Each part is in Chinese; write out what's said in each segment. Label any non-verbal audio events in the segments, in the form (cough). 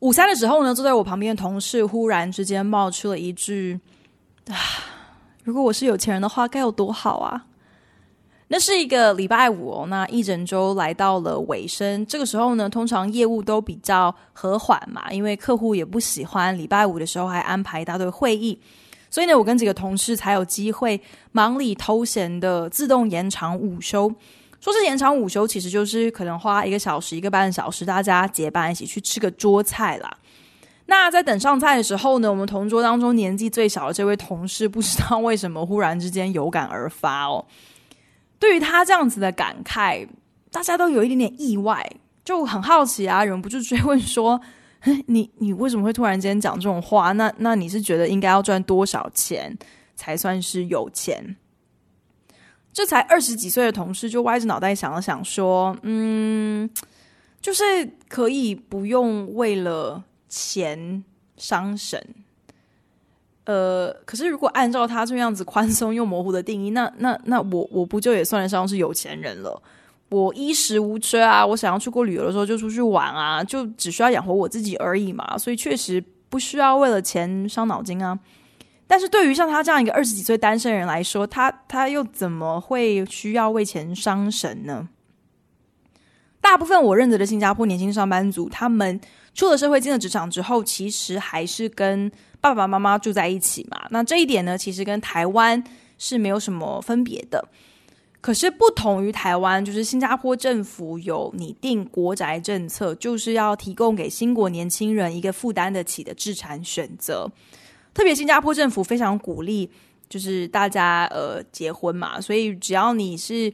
午餐的时候呢，坐在我旁边的同事忽然之间冒出了一句。啊，如果我是有钱人的话，该有多好啊！那是一个礼拜五哦，那一整周来到了尾声。这个时候呢，通常业务都比较和缓嘛，因为客户也不喜欢礼拜五的时候还安排一大堆会议，所以呢，我跟几个同事才有机会忙里偷闲的自动延长午休。说是延长午休，其实就是可能花一个小时、一个半小时，大家结伴一起去吃个桌菜啦。那在等上菜的时候呢，我们同桌当中年纪最小的这位同事，不知道为什么忽然之间有感而发哦。对于他这样子的感慨，大家都有一点点意外，就很好奇啊，忍不住追问说：“你你为什么会突然间讲这种话？那那你是觉得应该要赚多少钱才算是有钱？”这才二十几岁的同事就歪着脑袋想了想说：“嗯，就是可以不用为了。”钱伤神，呃，可是如果按照他这样子宽松又模糊的定义，那那那我我不就也算得上是有钱人了？我衣食无缺啊，我想要出国旅游的时候就出去玩啊，就只需要养活我自己而已嘛，所以确实不需要为了钱伤脑筋啊。但是对于像他这样一个二十几岁单身人来说，他他又怎么会需要为钱伤神呢？大部分我认得的新加坡年轻上班族，他们出了社会进了职场之后，其实还是跟爸爸妈妈住在一起嘛。那这一点呢，其实跟台湾是没有什么分别的。可是不同于台湾，就是新加坡政府有拟定国宅政策，就是要提供给新国年轻人一个负担得起的置产选择。特别新加坡政府非常鼓励，就是大家呃结婚嘛，所以只要你是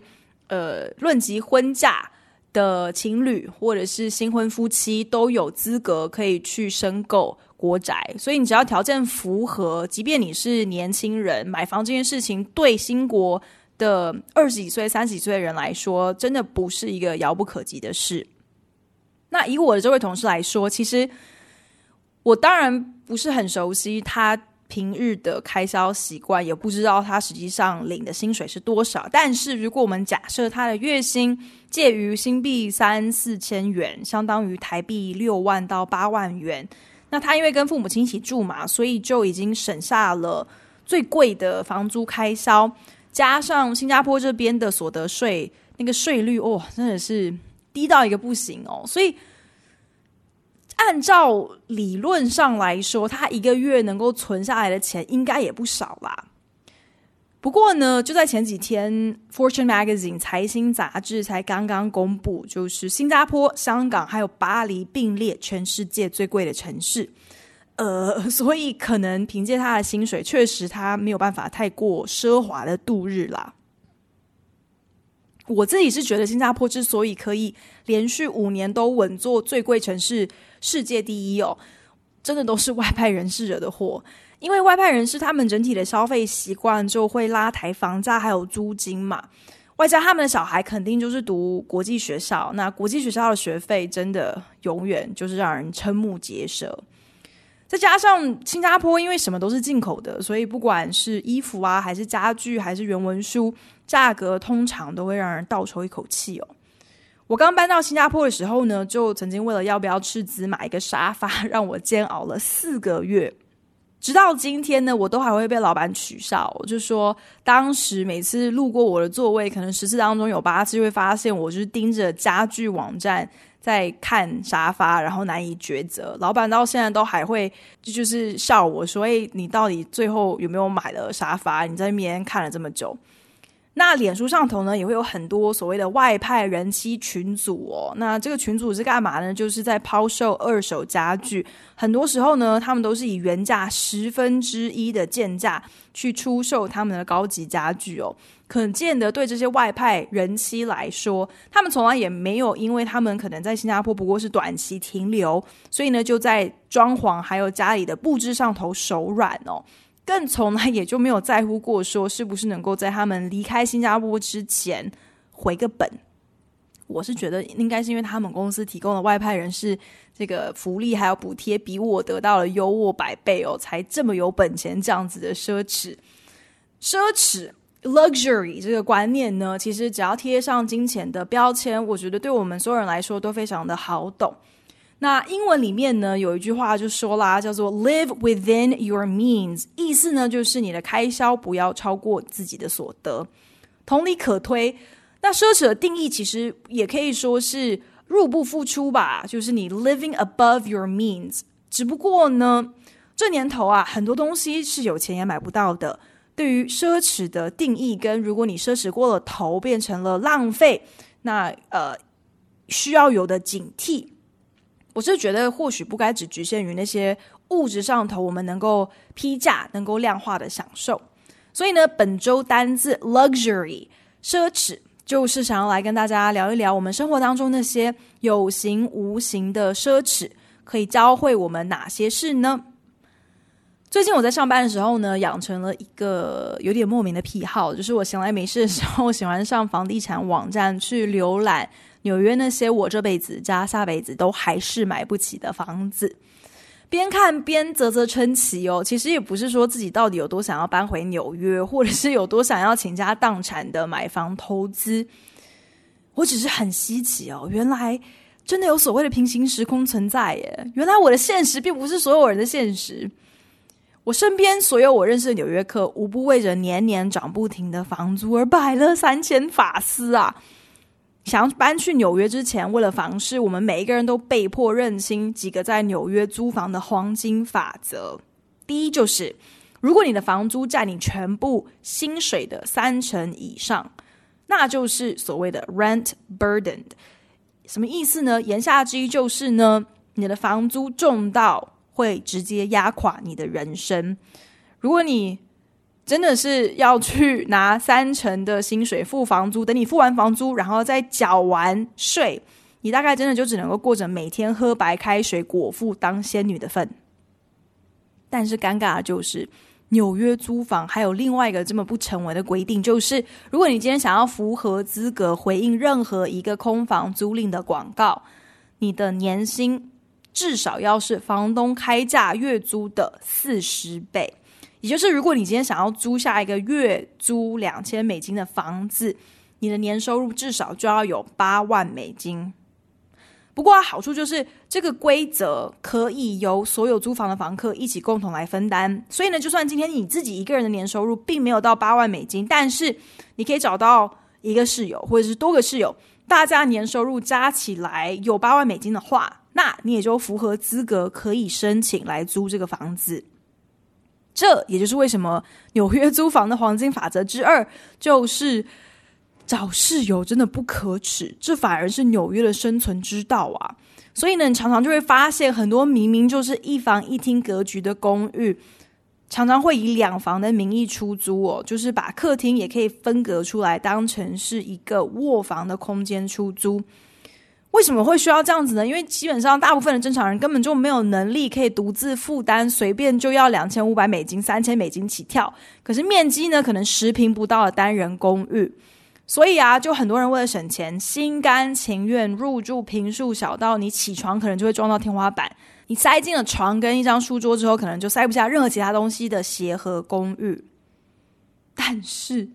呃论及婚嫁。的情侣或者是新婚夫妻都有资格可以去申购国宅，所以你只要条件符合，即便你是年轻人，买房这件事情对新国的二十几岁、三十几岁的人来说，真的不是一个遥不可及的事。那以我的这位同事来说，其实我当然不是很熟悉他。平日的开销习惯，也不知道他实际上领的薪水是多少。但是，如果我们假设他的月薪介于新币三四千元，相当于台币六万到八万元，那他因为跟父母亲一起住嘛，所以就已经省下了最贵的房租开销，加上新加坡这边的所得税，那个税率哦，真的是低到一个不行哦，所以。按照理论上来说，他一个月能够存下来的钱应该也不少啦。不过呢，就在前几天，《Fortune Magazine》财新杂志才刚刚公布，就是新加坡、香港还有巴黎并列全世界最贵的城市。呃，(laughs) 所以可能凭借他的薪水，确实他没有办法太过奢华的度日啦。我自己是觉得，新加坡之所以可以连续五年都稳坐最贵城市世界第一哦，真的都是外派人士惹的祸。因为外派人士他们整体的消费习惯就会拉抬房价还有租金嘛，外加他们的小孩肯定就是读国际学校，那国际学校的学费真的永远就是让人瞠目结舌。再加上新加坡因为什么都是进口的，所以不管是衣服啊，还是家具，还是原文书，价格通常都会让人倒抽一口气哦。我刚搬到新加坡的时候呢，就曾经为了要不要斥资买一个沙发，让我煎熬了四个月。直到今天呢，我都还会被老板取笑，就说当时每次路过我的座位，可能十次当中有八次会发现我就是盯着家具网站。在看沙发，然后难以抉择。老板到现在都还会就是笑我说：“哎，你到底最后有没有买了沙发？你在那边看了这么久。”那脸书上头呢，也会有很多所谓的外派人妻群组哦。那这个群组是干嘛呢？就是在抛售二手家具。很多时候呢，他们都是以原价十分之一的贱价去出售他们的高级家具哦。可见得对这些外派人妻来说，他们从来也没有因为他们可能在新加坡不过是短期停留，所以呢就在装潢还有家里的布置上头手软哦。更从来也就没有在乎过，说是不是能够在他们离开新加坡之前回个本。我是觉得应该是因为他们公司提供的外派人士这个福利还有补贴比我得到了优渥百倍哦，才这么有本钱这样子的奢侈。奢侈 luxury 这个观念呢，其实只要贴上金钱的标签，我觉得对我们所有人来说都非常的好懂。那英文里面呢，有一句话就说啦，叫做 “live within your means”，意思呢就是你的开销不要超过自己的所得。同理可推，那奢侈的定义其实也可以说是入不敷出吧，就是你 living above your means。只不过呢，这年头啊，很多东西是有钱也买不到的。对于奢侈的定义，跟如果你奢侈过了头，变成了浪费，那呃需要有的警惕。我是觉得，或许不该只局限于那些物质上头我们能够批价、能够量化的享受。所以呢，本周单字 luxury 奢侈，就是想要来跟大家聊一聊我们生活当中那些有形无形的奢侈，可以教会我们哪些事呢？最近我在上班的时候呢，养成了一个有点莫名的癖好，就是我闲来没事的时候，喜欢上房地产网站去浏览。纽约那些我这辈子加下辈子都还是买不起的房子，边看边啧啧称奇哦。其实也不是说自己到底有多想要搬回纽约，或者是有多想要倾家荡产的买房投资，我只是很稀奇哦。原来真的有所谓的平行时空存在耶！原来我的现实并不是所有人的现实。我身边所有我认识的纽约客，无不为着年年涨不停的房租而摆了三千法斯啊！想要搬去纽约之前，为了房事，我们每一个人都被迫认清几个在纽约租房的黄金法则。第一就是，如果你的房租占你全部薪水的三成以上，那就是所谓的 rent burdened。什么意思呢？言下之意就是呢，你的房租重到会直接压垮你的人生。如果你真的是要去拿三成的薪水付房租，等你付完房租，然后再缴完税，你大概真的就只能够过着每天喝白开水、果腹当仙女的份。但是尴尬的就是，纽约租房还有另外一个这么不成文的规定，就是如果你今天想要符合资格回应任何一个空房租赁的广告，你的年薪至少要是房东开价月租的四十倍。也就是，如果你今天想要租下一个月租两千美金的房子，你的年收入至少就要有八万美金。不过好处就是，这个规则可以由所有租房的房客一起共同来分担。所以呢，就算今天你自己一个人的年收入并没有到八万美金，但是你可以找到一个室友或者是多个室友，大家年收入加起来有八万美金的话，那你也就符合资格可以申请来租这个房子。这也就是为什么纽约租房的黄金法则之二就是找室友真的不可耻，这反而是纽约的生存之道啊！所以呢，你常常就会发现很多明明就是一房一厅格局的公寓，常常会以两房的名义出租哦，就是把客厅也可以分隔出来，当成是一个卧房的空间出租。为什么会需要这样子呢？因为基本上大部分的正常人根本就没有能力可以独自负担，随便就要两千五百美金、三千美金起跳。可是面积呢，可能十平不到的单人公寓，所以啊，就很多人为了省钱，心甘情愿入住平数小到你起床可能就会撞到天花板，你塞进了床跟一张书桌之后，可能就塞不下任何其他东西的协和公寓。但是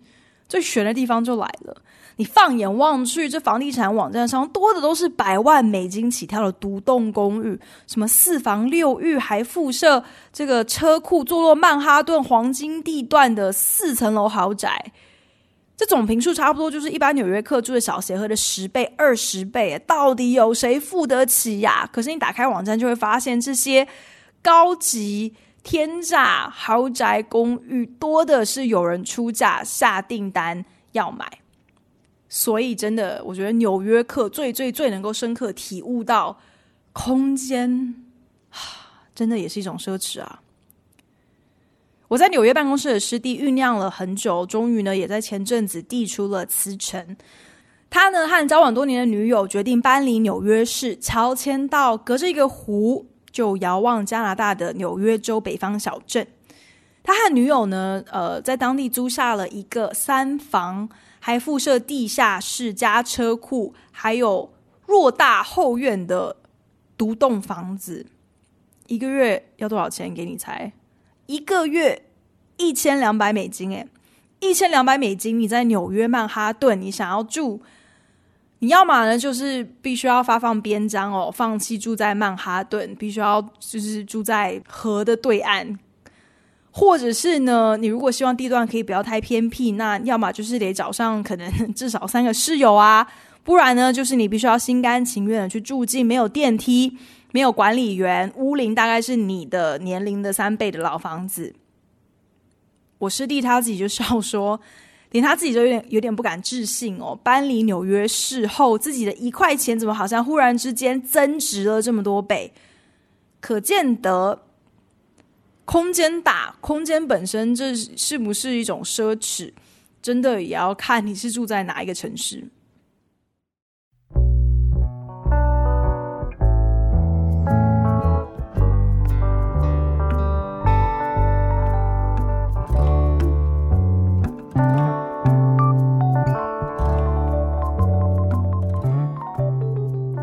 最悬的地方就来了。你放眼望去，这房地产网站上多的都是百万美金起跳的独栋公寓，什么四房六浴，还附设这个车库，坐落曼哈顿黄金地段的四层楼豪宅。这总坪数差不多就是一般纽约客住的小协和的十倍、二十倍，到底有谁付得起呀？可是你打开网站就会发现，这些高级天价豪宅公寓多的是有人出价下订单。要买。所以，真的，我觉得纽约客最最最能够深刻体悟到空间，(sighs) 真的也是一种奢侈啊！我在纽约办公室的师弟酝酿了很久，终于呢，也在前阵子递出了辞呈。他呢，和交往多年的女友决定搬离纽约市，乔迁到隔着一个湖就遥望加拿大的纽约州北方小镇。他和女友呢，呃，在当地租下了一个三房。还附设地下室加车库，还有偌大后院的独栋房子，一个月要多少钱？给你猜，一个月一千两百美金。诶，一千两百美金，你在纽约曼哈顿，你想要住，你要么呢，就是必须要发放边疆哦，放弃住在曼哈顿，必须要就是住在河的对岸。或者是呢，你如果希望地段可以不要太偏僻，那要么就是得找上可能 (laughs) 至少三个室友啊，不然呢，就是你必须要心甘情愿的去住进没有电梯、没有管理员、屋龄大概是你的年龄的三倍的老房子。我师弟他自己就笑说，(laughs) 连他自己都有点有点不敢置信哦，搬离纽约市后，自己的一块钱怎么好像忽然之间增值了这么多倍？可见得。空间大，空间本身这是不是一种奢侈？真的也要看你是住在哪一个城市。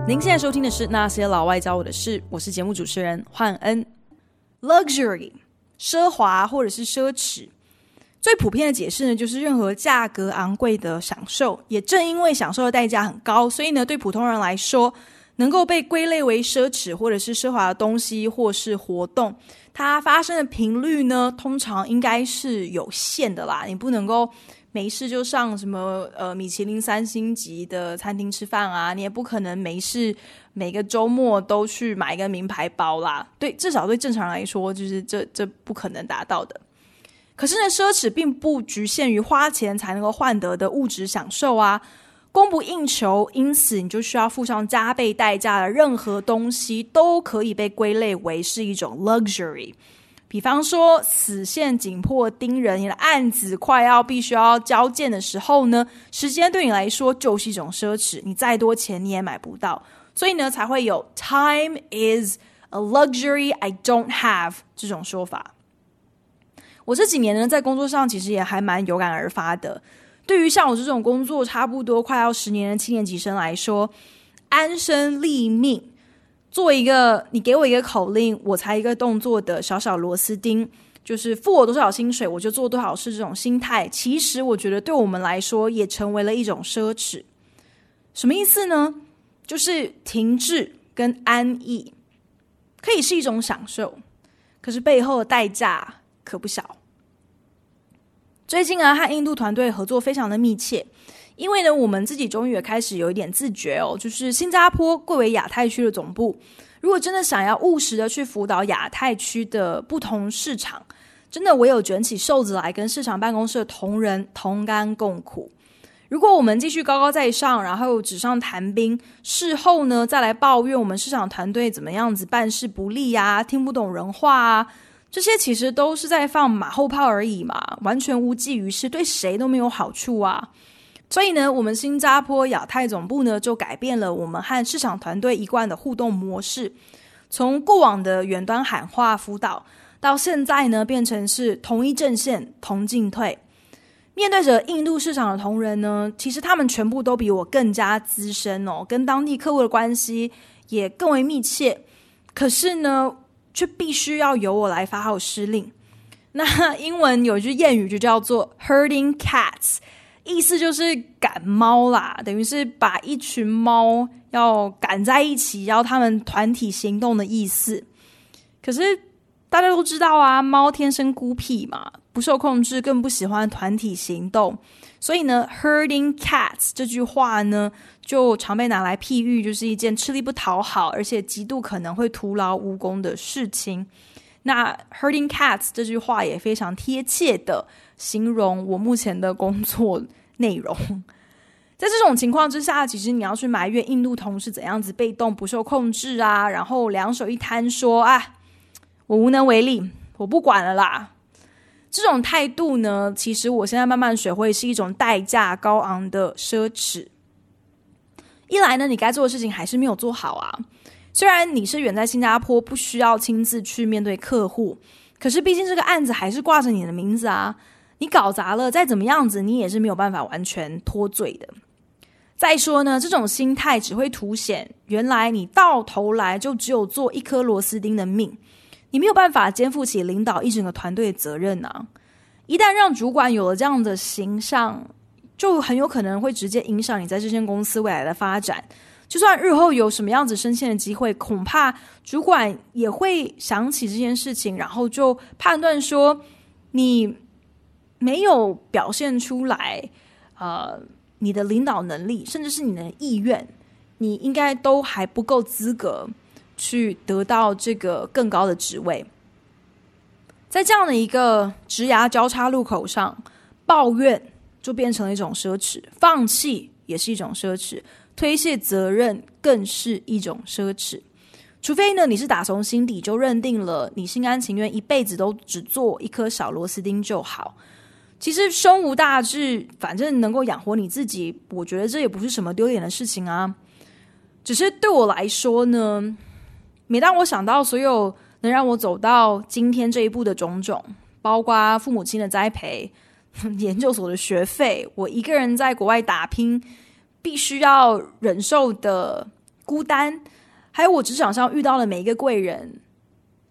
您现在收听的是《那些老外教我的事》，我是节目主持人焕恩。Luxury，奢华或者是奢侈，最普遍的解释呢，就是任何价格昂贵的享受。也正因为享受的代价很高，所以呢，对普通人来说，能够被归类为奢侈或者是奢华的东西或是活动，它发生的频率呢，通常应该是有限的啦。你不能够没事就上什么呃米其林三星级的餐厅吃饭啊，你也不可能没事。每个周末都去买一个名牌包啦，对，至少对正常人来说，就是这这不可能达到的。可是呢，奢侈并不局限于花钱才能够换得的物质享受啊，供不应求，因此你就需要付上加倍代价的任何东西都可以被归类为是一种 luxury。比方说，死线紧迫盯人，你的案子快要必须要交件的时候呢，时间对你来说就是一种奢侈，你再多钱你也买不到。所以呢，才会有 “time is a luxury I don't have” 这种说法。我这几年呢，在工作上其实也还蛮有感而发的。对于像我这种工作差不多快要十年的七年级生来说，安身立命，做一个你给我一个口令，我才一个动作的小小螺丝钉，就是付我多少薪水，我就做多少事。这种心态，其实我觉得对我们来说也成为了一种奢侈。什么意思呢？就是停滞跟安逸，可以是一种享受，可是背后的代价可不小。最近啊，和印度团队合作非常的密切，因为呢，我们自己终于也开始有一点自觉哦，就是新加坡贵为亚太区的总部，如果真的想要务实的去辅导亚太区的不同市场，真的唯有卷起袖子来跟市场办公室的同仁同甘共苦。如果我们继续高高在上，然后纸上谈兵，事后呢再来抱怨我们市场团队怎么样子办事不力呀、啊，听不懂人话啊，这些其实都是在放马后炮而已嘛，完全无济于事，对谁都没有好处啊。所以呢，我们新加坡亚太总部呢就改变了我们和市场团队一贯的互动模式，从过往的远端喊话辅导，到现在呢变成是同一阵线同进退。面对着印度市场的同仁呢，其实他们全部都比我更加资深哦，跟当地客户的关系也更为密切。可是呢，却必须要由我来发号施令。那英文有一句谚语就叫做 “herding cats”，意思就是赶猫啦，等于是把一群猫要赶在一起，要他们团体行动的意思。可是大家都知道啊，猫天生孤僻嘛。不受控制，更不喜欢团体行动，所以呢，herding cats 这句话呢，就常被拿来譬喻，就是一件吃力不讨好，而且极度可能会徒劳无功的事情。那 herding cats 这句话也非常贴切的形容我目前的工作内容。(laughs) 在这种情况之下，其实你要去埋怨印度同事怎样子被动不受控制啊，然后两手一摊说啊，我无能为力，我不管了啦。这种态度呢，其实我现在慢慢学会是一种代价高昂的奢侈。一来呢，你该做的事情还是没有做好啊。虽然你是远在新加坡，不需要亲自去面对客户，可是毕竟这个案子还是挂着你的名字啊。你搞砸了，再怎么样子，你也是没有办法完全脱罪的。再说呢，这种心态只会凸显原来你到头来就只有做一颗螺丝钉的命。你没有办法肩负起领导一整个团队的责任呢、啊！一旦让主管有了这样的形象，就很有可能会直接影响你在这间公司未来的发展。就算日后有什么样子升迁的机会，恐怕主管也会想起这件事情，然后就判断说你没有表现出来，呃，你的领导能力，甚至是你的意愿，你应该都还不够资格。去得到这个更高的职位，在这样的一个职涯交叉路口上，抱怨就变成了一种奢侈，放弃也是一种奢侈，推卸责任更是一种奢侈。除非呢，你是打从心底就认定了，你心甘情愿一辈子都只做一颗小螺丝钉就好。其实胸无大志，反正能够养活你自己，我觉得这也不是什么丢脸的事情啊。只是对我来说呢。每当我想到所有能让我走到今天这一步的种种，包括父母亲的栽培、(laughs) 研究所的学费，我一个人在国外打拼，必须要忍受的孤单，还有我职场上遇到的每一个贵人，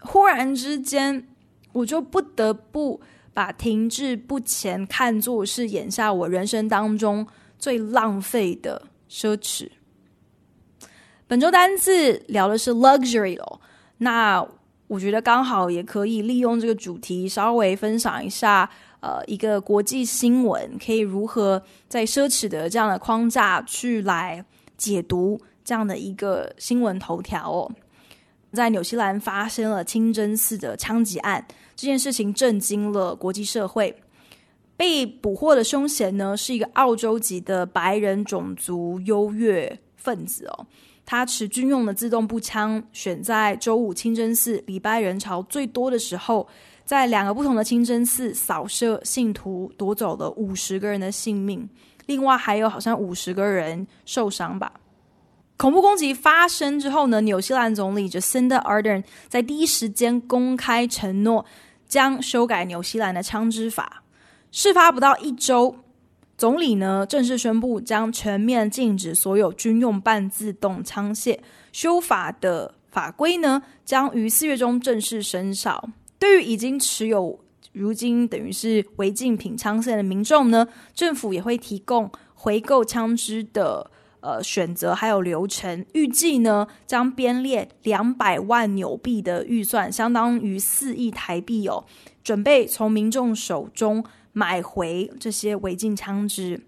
忽然之间，我就不得不把停滞不前看作是眼下我人生当中最浪费的奢侈。本周单字聊的是 luxury 哦，那我觉得刚好也可以利用这个主题稍微分享一下，呃，一个国际新闻可以如何在奢侈的这样的框架去来解读这样的一个新闻头条哦。在纽西兰发生了清真寺的枪击案，这件事情震惊了国际社会。被捕获的凶嫌呢，是一个澳洲籍的白人种族优越分子哦。他持军用的自动步枪，选在周五清真寺礼拜人潮最多的时候，在两个不同的清真寺扫射信徒，夺走了五十个人的性命，另外还有好像五十个人受伤吧。恐怖攻击发生之后呢，纽西兰总理 Jacinda Ardern 在第一时间公开承诺将修改纽西兰的枪支法。事发不到一周。总理呢，正式宣布将全面禁止所有军用半自动枪械。修法的法规呢，将于四月中正式生效。对于已经持有如今等于是违禁品枪械的民众呢，政府也会提供回购枪支的呃选择还有流程。预计呢，将编列两百万纽币的预算，相当于四亿台币哦，准备从民众手中。买回这些违禁枪支。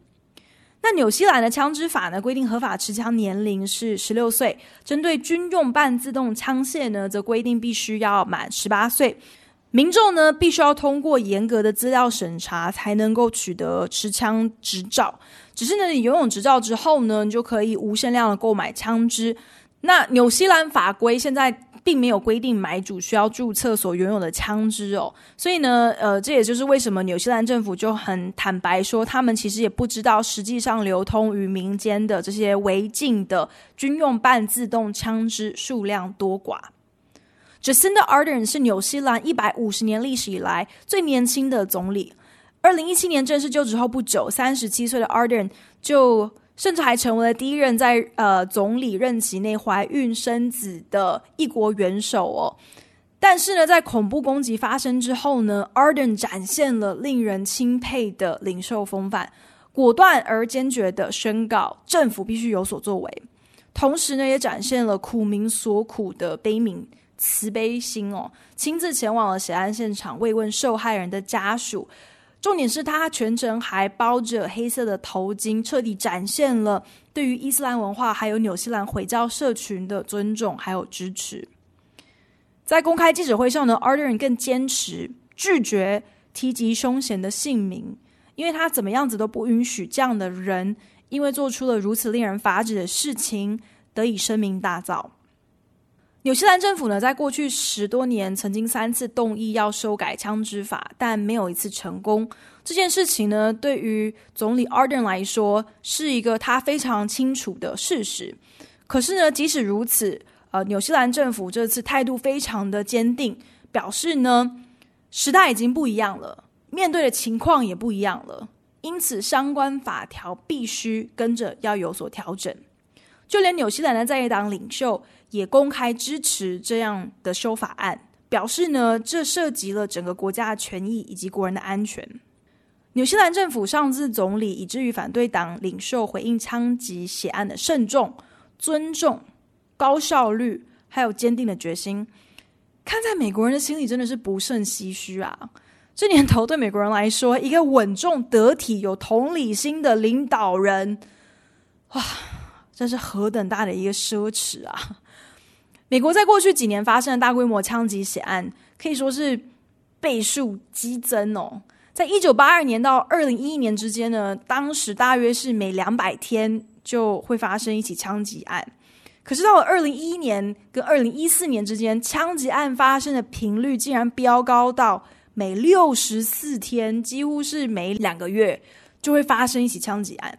那纽西兰的枪支法呢，规定合法持枪年龄是十六岁，针对军用半自动枪械呢，则规定必须要满十八岁。民众呢，必须要通过严格的资料审查，才能够取得持枪执照。只是呢，你拥有执照之后呢，你就可以无限量的购买枪支。那纽西兰法规现在。并没有规定买主需要注册所拥有的枪支哦，所以呢，呃，这也就是为什么纽西兰政府就很坦白说，他们其实也不知道实际上流通于民间的这些违禁的军用半自动枪支数量多寡。Jacinda Ardern 是纽西兰一百五十年历史以来最年轻的总理，二零一七年正式就职后不久，三十七岁的 Ardern 就。甚至还成为了第一任在呃总理任期内怀孕生子的一国元首哦。但是呢，在恐怖攻击发生之后呢，Ardern 展现了令人钦佩的领袖风范，果断而坚决地宣告政府必须有所作为。同时呢，也展现了苦民所苦的悲悯慈悲心哦，亲自前往了血案现场慰问受害人的家属。重点是他全程还包着黑色的头巾，彻底展现了对于伊斯兰文化还有纽西兰回教社群的尊重还有支持。在公开记者会上呢，Arden 更坚持拒绝提及凶嫌的姓名，因为他怎么样子都不允许这样的人，因为做出了如此令人发指的事情，得以声名大噪。纽西兰政府呢，在过去十多年曾经三次动议要修改枪支法，但没有一次成功。这件事情呢，对于总理 Arden 来说，是一个他非常清楚的事实。可是呢，即使如此，呃，纽西兰政府这次态度非常的坚定，表示呢，时代已经不一样了，面对的情况也不一样了，因此相关法条必须跟着要有所调整。就连纽西兰的在野党领袖也公开支持这样的修法案，表示呢，这涉及了整个国家的权益以及国人的安全。纽西兰政府上至总理，以至于反对党领袖回应枪击血案的慎重、尊重、高效率，还有坚定的决心，看在美国人的心里，真的是不胜唏嘘啊！这年头对美国人来说，一个稳重、得体、有同理心的领导人，哇！这是何等大的一个奢侈啊！(laughs) 美国在过去几年发生的大规模枪击血案，可以说是倍数激增哦。在一九八二年到二零一一年之间呢，当时大约是每两百天就会发生一起枪击案。可是到了二零一一年跟二零一四年之间，枪击案发生的频率竟然飙高到每六十四天，几乎是每两个月就会发生一起枪击案。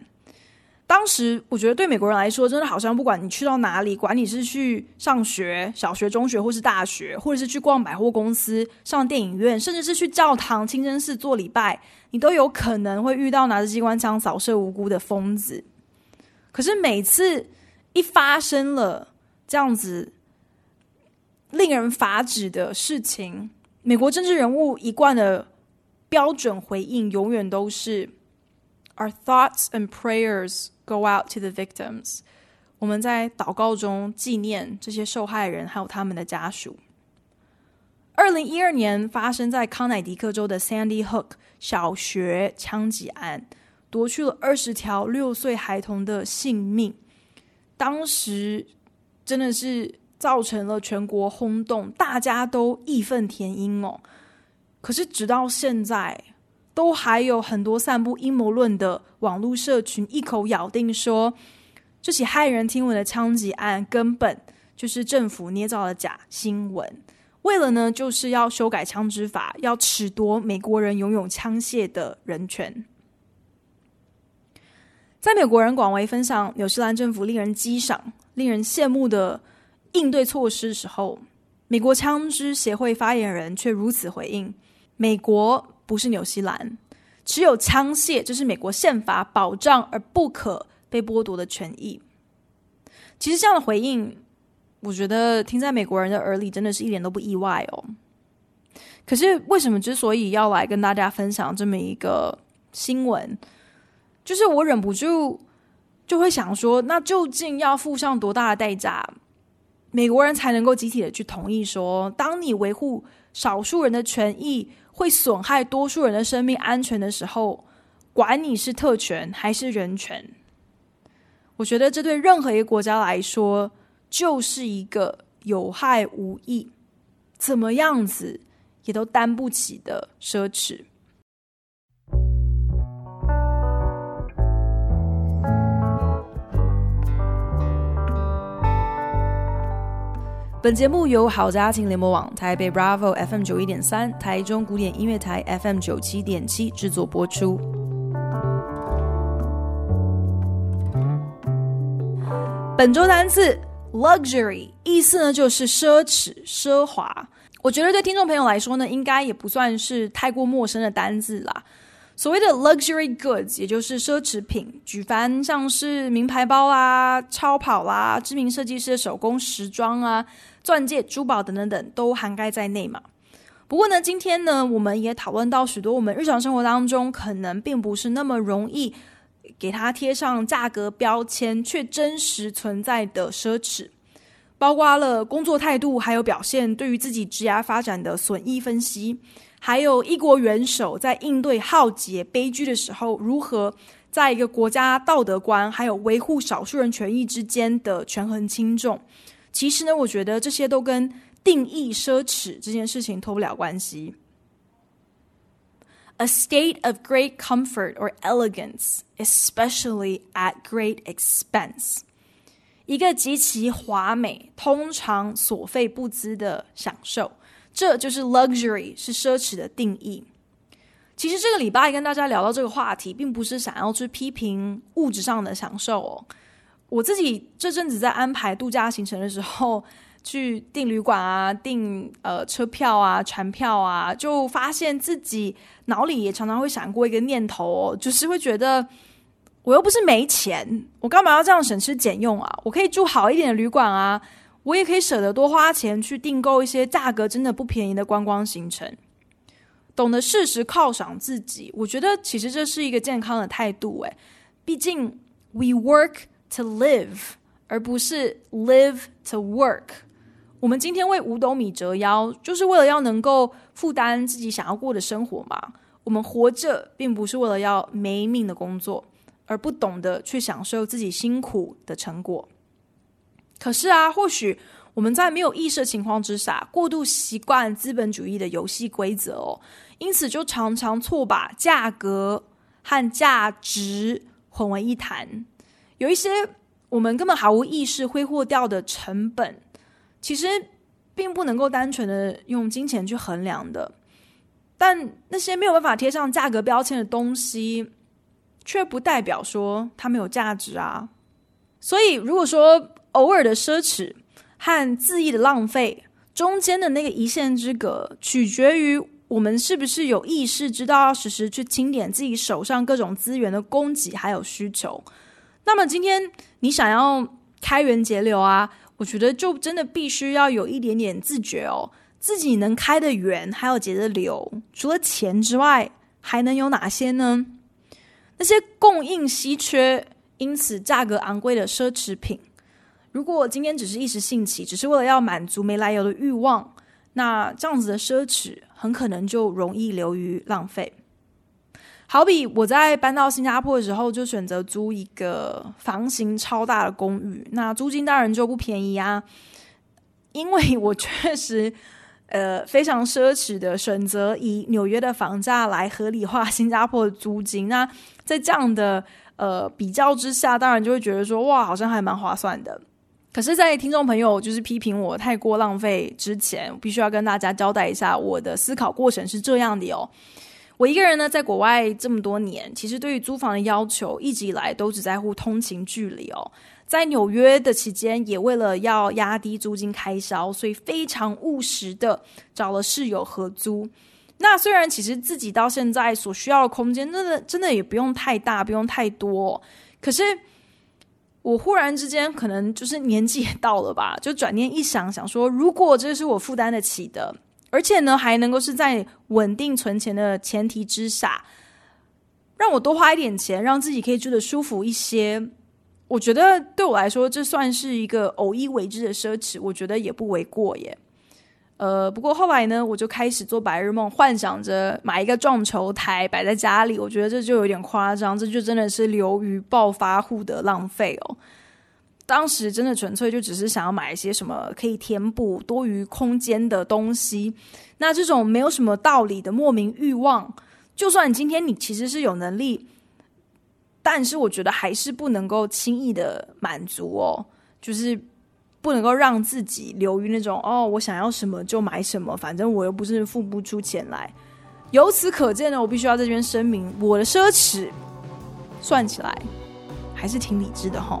当时我觉得对美国人来说，真的好像不管你去到哪里，管你是去上学、小学、中学，或是大学，或者是去逛百货公司、上电影院，甚至是去教堂、清真寺做礼拜，你都有可能会遇到拿着机关枪扫射无辜的疯子。可是每次一发生了这样子令人发指的事情，美国政治人物一贯的标准回应永远都是 “Our thoughts and prayers”。Go out to the victims。我们在祷告中纪念这些受害人，还有他们的家属。二零一二年发生在康乃狄克州的 Sandy Hook 小学枪击案，夺去了二十条六岁孩童的性命。当时真的是造成了全国轰动，大家都义愤填膺哦。可是直到现在。都还有很多散布阴谋论的网络社群一口咬定说，这起骇人听闻的枪击案根本就是政府捏造的假新闻，为了呢就是要修改枪支法，要褫夺美国人拥有枪械的人权。在美国人广为分享纽西兰政府令人激赏、令人羡慕的应对措施的时候，美国枪支协会发言人却如此回应：美国。不是纽西兰，持有枪械，这是美国宪法保障而不可被剥夺的权益。其实这样的回应，我觉得听在美国人的耳里，真的是一点都不意外哦。可是为什么之所以要来跟大家分享这么一个新闻，就是我忍不住就会想说，那究竟要付上多大的代价，美国人才能够集体的去同意说，当你维护少数人的权益，会损害多数人的生命安全的时候，管你是特权还是人权，我觉得这对任何一个国家来说就是一个有害无益、怎么样子也都担不起的奢侈。本节目由好家庭联盟网、台北 Bravo FM 九一点三、台中古典音乐台 FM 九七点七制作播出。本周单词 luxury 意思呢就是奢侈、奢华。我觉得对听众朋友来说呢，应该也不算是太过陌生的单字啦。所谓的 luxury goods，也就是奢侈品，举凡像是名牌包啦、超跑啦、知名设计师的手工时装啊、钻戒、珠宝等等等，都涵盖在内嘛。不过呢，今天呢，我们也讨论到许多我们日常生活当中可能并不是那么容易给它贴上价格标签，却真实存在的奢侈，包括了工作态度还有表现，对于自己职业发展的损益分析。还有一国元首在应对浩劫悲剧的时候，如何在一个国家道德观还有维护少数人权益之间的权衡轻重？其实呢，我觉得这些都跟定义奢侈这件事情脱不了关系。a state of great comfort or elegance, especially at great expense。一个极其华美、通常所费不貲的享受，这就是 luxury，是奢侈的定义。其实这个礼拜跟大家聊到这个话题，并不是想要去批评物质上的享受哦。我自己这阵子在安排度假行程的时候，去订旅馆啊、订呃车票啊、船票啊，就发现自己脑里也常常会闪过一个念头哦，就是会觉得。我又不是没钱，我干嘛要这样省吃俭用啊？我可以住好一点的旅馆啊，我也可以舍得多花钱去订购一些价格真的不便宜的观光行程。懂得适时犒赏自己，我觉得其实这是一个健康的态度。诶，毕竟 we work to live，而不是 live to work。我们今天为五斗米折腰，就是为了要能够负担自己想要过的生活嘛。我们活着，并不是为了要没命的工作。而不懂得去享受自己辛苦的成果。可是啊，或许我们在没有意识的情况之下，过度习惯资本主义的游戏规则哦，因此就常常错把价格和价值混为一谈。有一些我们根本毫无意识挥霍掉的成本，其实并不能够单纯的用金钱去衡量的。但那些没有办法贴上价格标签的东西，却不代表说它没有价值啊！所以，如果说偶尔的奢侈和恣意的浪费中间的那个一线之隔，取决于我们是不是有意识知道要时时去清点自己手上各种资源的供给还有需求。那么，今天你想要开源节流啊，我觉得就真的必须要有一点点自觉哦，自己能开的源还有节的流，除了钱之外，还能有哪些呢？那些供应稀缺，因此价格昂贵的奢侈品，如果今天只是一时兴起，只是为了要满足没来由的欲望，那这样子的奢侈很可能就容易流于浪费。好比我在搬到新加坡的时候，就选择租一个房型超大的公寓，那租金当然就不便宜啊，因为我确实。呃，非常奢侈的选择，以纽约的房价来合理化新加坡的租金。那在这样的呃比较之下，当然就会觉得说，哇，好像还蛮划算的。可是，在听众朋友就是批评我太过浪费之前，必须要跟大家交代一下我的思考过程是这样的哦。我一个人呢，在国外这么多年，其实对于租房的要求，一直以来都只在乎通勤距离哦。在纽约的期间，也为了要压低租金开销，所以非常务实的找了室友合租。那虽然其实自己到现在所需要的空间，真的真的也不用太大，不用太多。可是我忽然之间，可能就是年纪也到了吧，就转念一想，想说，如果这是我负担得起的，而且呢还能够是在稳定存钱的前提之下，让我多花一点钱，让自己可以住得舒服一些。我觉得对我来说，这算是一个偶一为之的奢侈，我觉得也不为过耶。呃，不过后来呢，我就开始做白日梦，幻想着买一个撞球台摆在家里。我觉得这就有点夸张，这就真的是流于暴发户的浪费哦。当时真的纯粹就只是想要买一些什么可以填补多余空间的东西。那这种没有什么道理的莫名欲望，就算今天你其实是有能力。但是我觉得还是不能够轻易的满足哦，就是不能够让自己流于那种哦，我想要什么就买什么，反正我又不是付不出钱来。由此可见呢，我必须要在这边声明，我的奢侈算起来还是挺理智的哈。